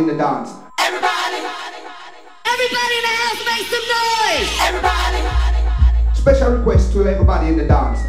in the dance. Everybody, everybody in the house make some noise. Everybody, Special request to everybody in the dance.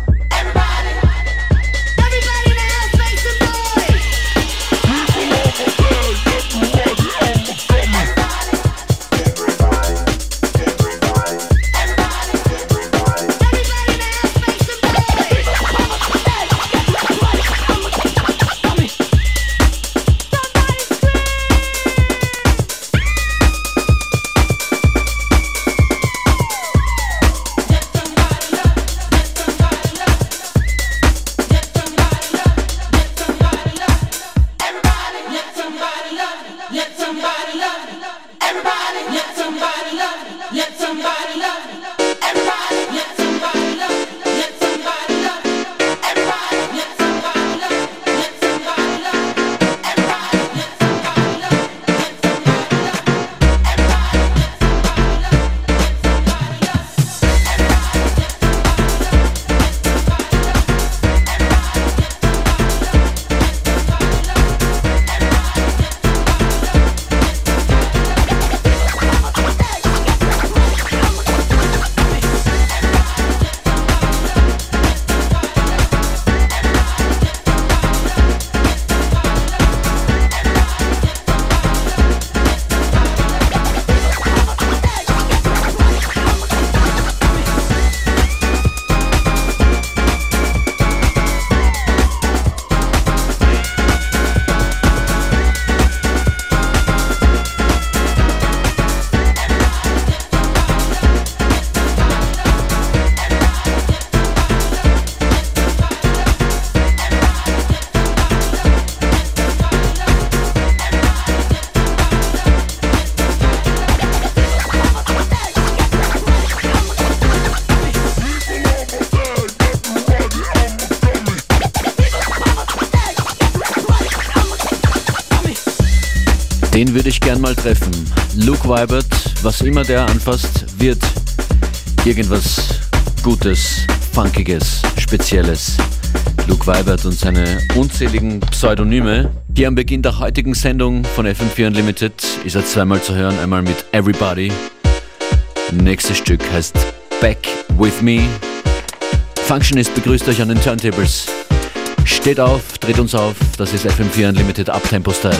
Mal treffen. Luke Weibert, was immer der anfasst, wird irgendwas Gutes, Funkiges, Spezielles. Luke Weibert und seine unzähligen Pseudonyme. Hier am Beginn der heutigen Sendung von FM4 Unlimited ist er zweimal zu hören, einmal mit Everybody. Nächstes Stück heißt Back With Me. Functionist begrüßt euch an den Turntables. Steht auf, dreht uns auf, das ist FM4 Unlimited Uptempo Style.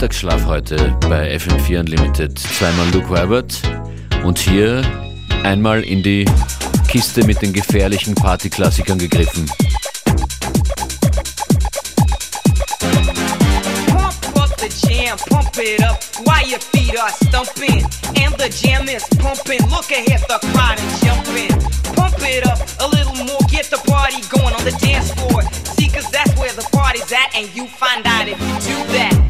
Mittagsschlaf heute bei FM4 Unlimited. Zweimal Luke Herbert und hier einmal in die Kiste mit den gefährlichen Partyklassikern gegriffen. pump it up while your feet are stumping and the jam is pumping. Look ahead, the crowd is jumping. Pump it up a little more, get the party going on the dance floor. See, cause that's where the party's at, and you find out if you do that.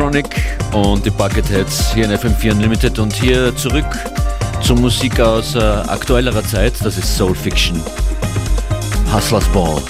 Technotronic und die Bucketheads hier in FM4 Unlimited und hier zurück zur Musik aus äh, aktuellerer Zeit, das ist Soul Fiction. Hustlers Ball.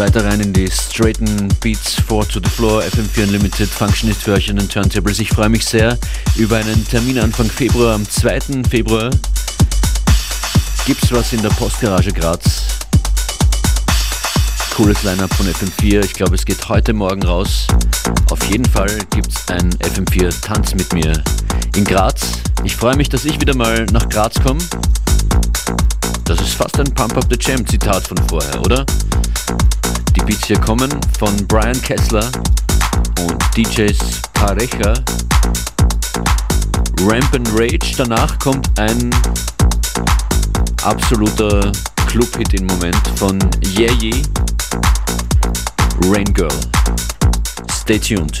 Weiter rein in die straighten Beats 4 to the Floor, FM4 Unlimited, Functionist an den Turntables. Ich freue mich sehr über einen Termin Anfang Februar. Am 2. Februar gibt's was in der Postgarage Graz. Cooles Lineup von FM4. Ich glaube, es geht heute Morgen raus. Auf jeden Fall gibt's ein FM4 Tanz mit mir in Graz. Ich freue mich, dass ich wieder mal nach Graz komme. Das ist fast ein Pump Up the Jam Zitat von vorher, oder? Beats hier kommen von Brian Kessler und DJs Parecha. Ramp and Rage. Danach kommt ein absoluter Club-Hit im Moment von Yeyi, Rain Girl. Stay tuned.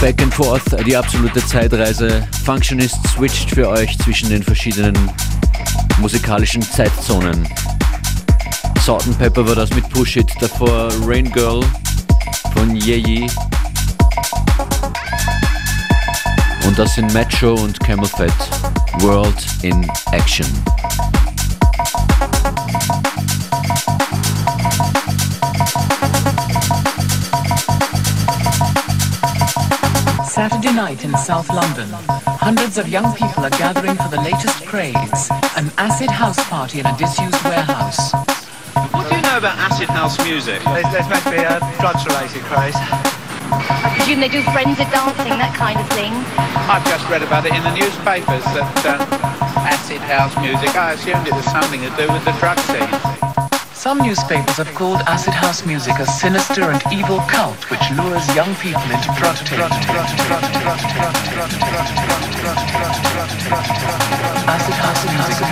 Back and forth, die absolute Zeitreise. Functionist switcht für euch zwischen den verschiedenen musikalischen Zeitzonen. Salt and Pepper war das mit Push It, davor Rain Girl von Yeyi. Und das sind Metro und Camel Fat, World in Action. Saturday night in South London. Hundreds of young people are gathering for the latest craze. An acid house party in a disused warehouse. What do you know about acid house music? There's, there's meant to be a drugs-related craze. I presume they do frenzied dancing, that kind of thing. I've just read about it in the newspapers that uh, acid house music. I assumed it was something to do with the drug scene. Some newspapers have called acid house music a sinister and evil cult which lures young people into drug. Acid house music,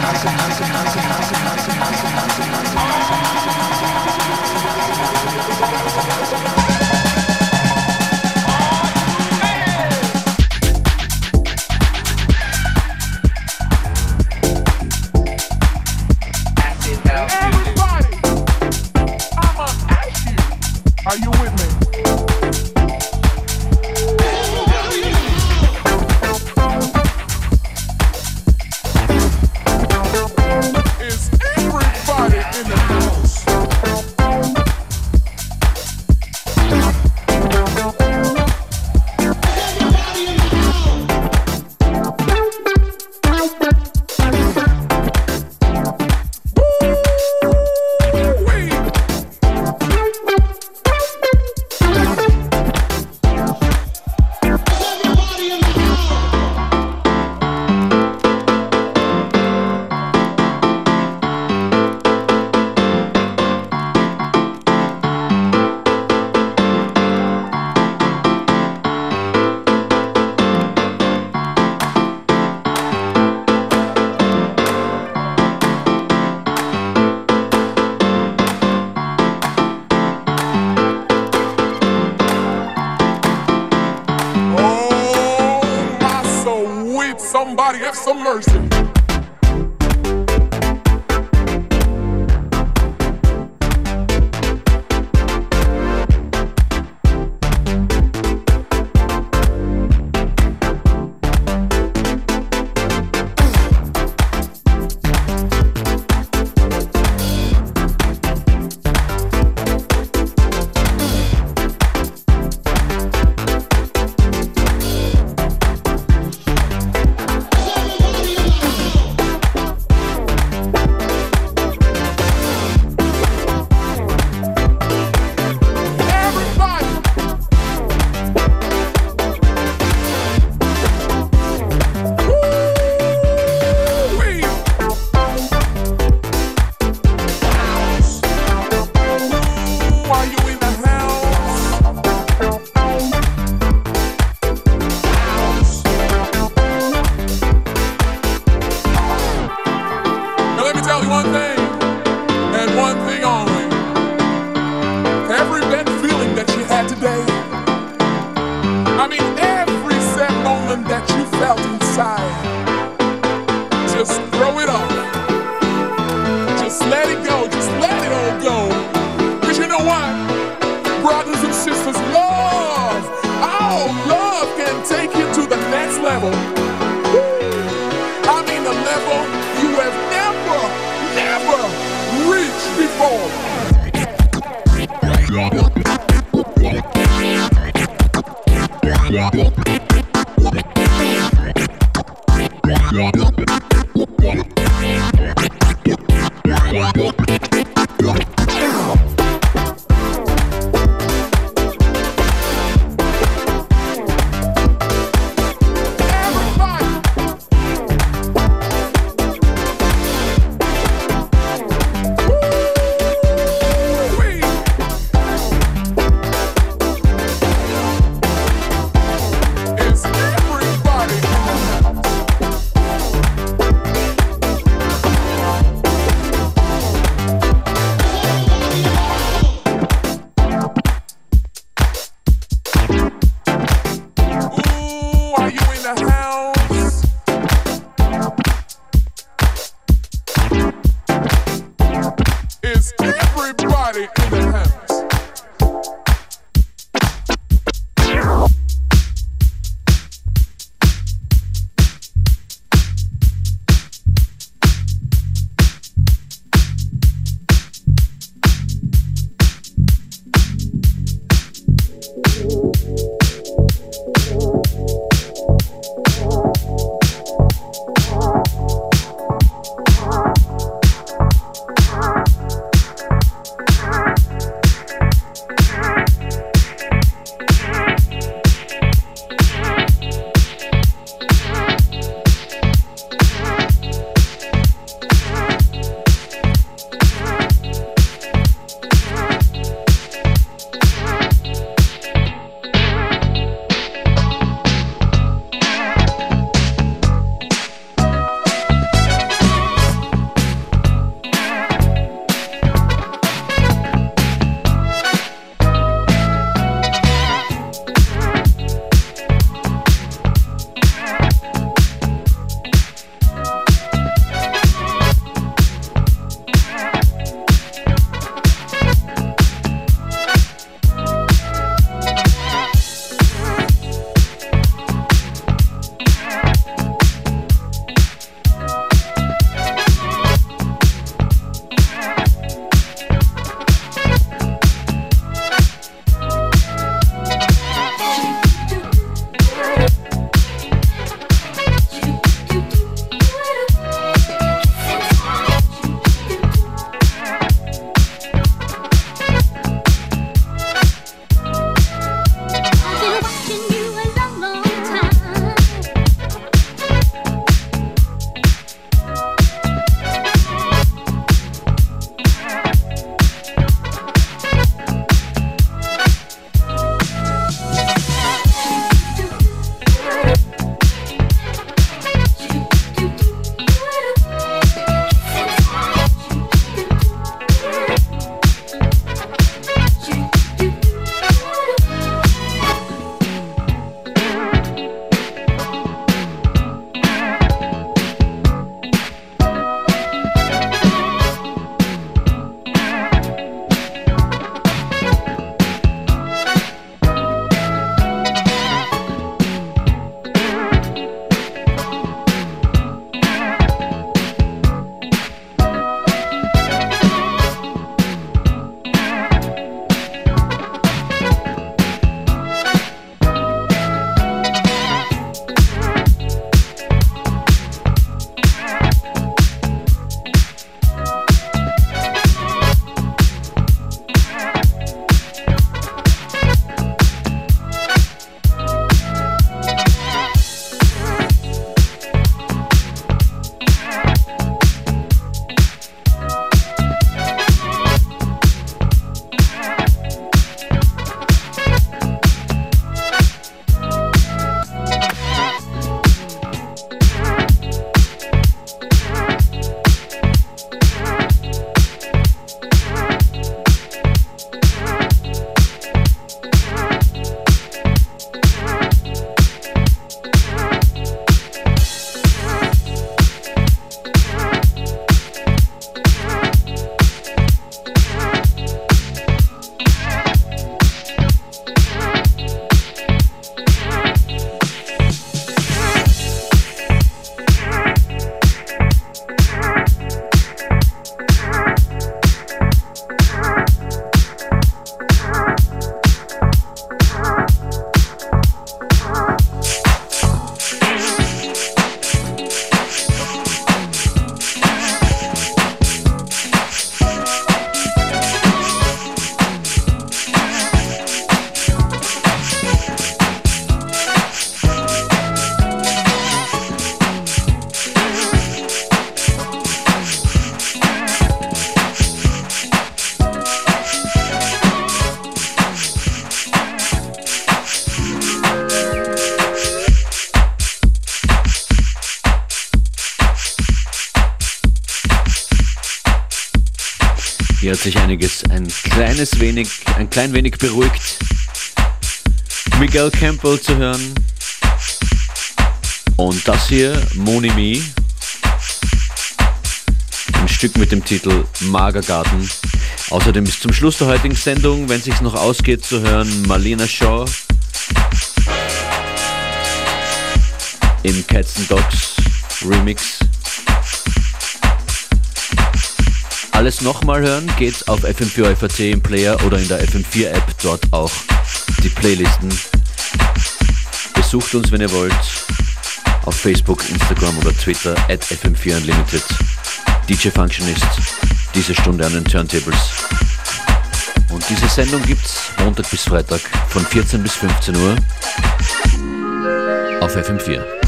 everybody in the wenig, ein klein wenig beruhigt. Miguel Campbell zu hören. Und das hier, Monimi. Ein Stück mit dem Titel Magergarten. Außerdem bis zum Schluss der heutigen Sendung, wenn sich's noch ausgeht, zu hören Marlena Shaw im Cats and Dogs Remix. Alles nochmal hören geht's auf FM4 FAT im Player oder in der FM4 App, dort auch die Playlisten. Besucht uns, wenn ihr wollt, auf Facebook, Instagram oder Twitter at FM4 Unlimited. DJ Functionist, diese Stunde an den Turntables. Und diese Sendung gibt's Montag bis Freitag von 14 bis 15 Uhr auf FM4.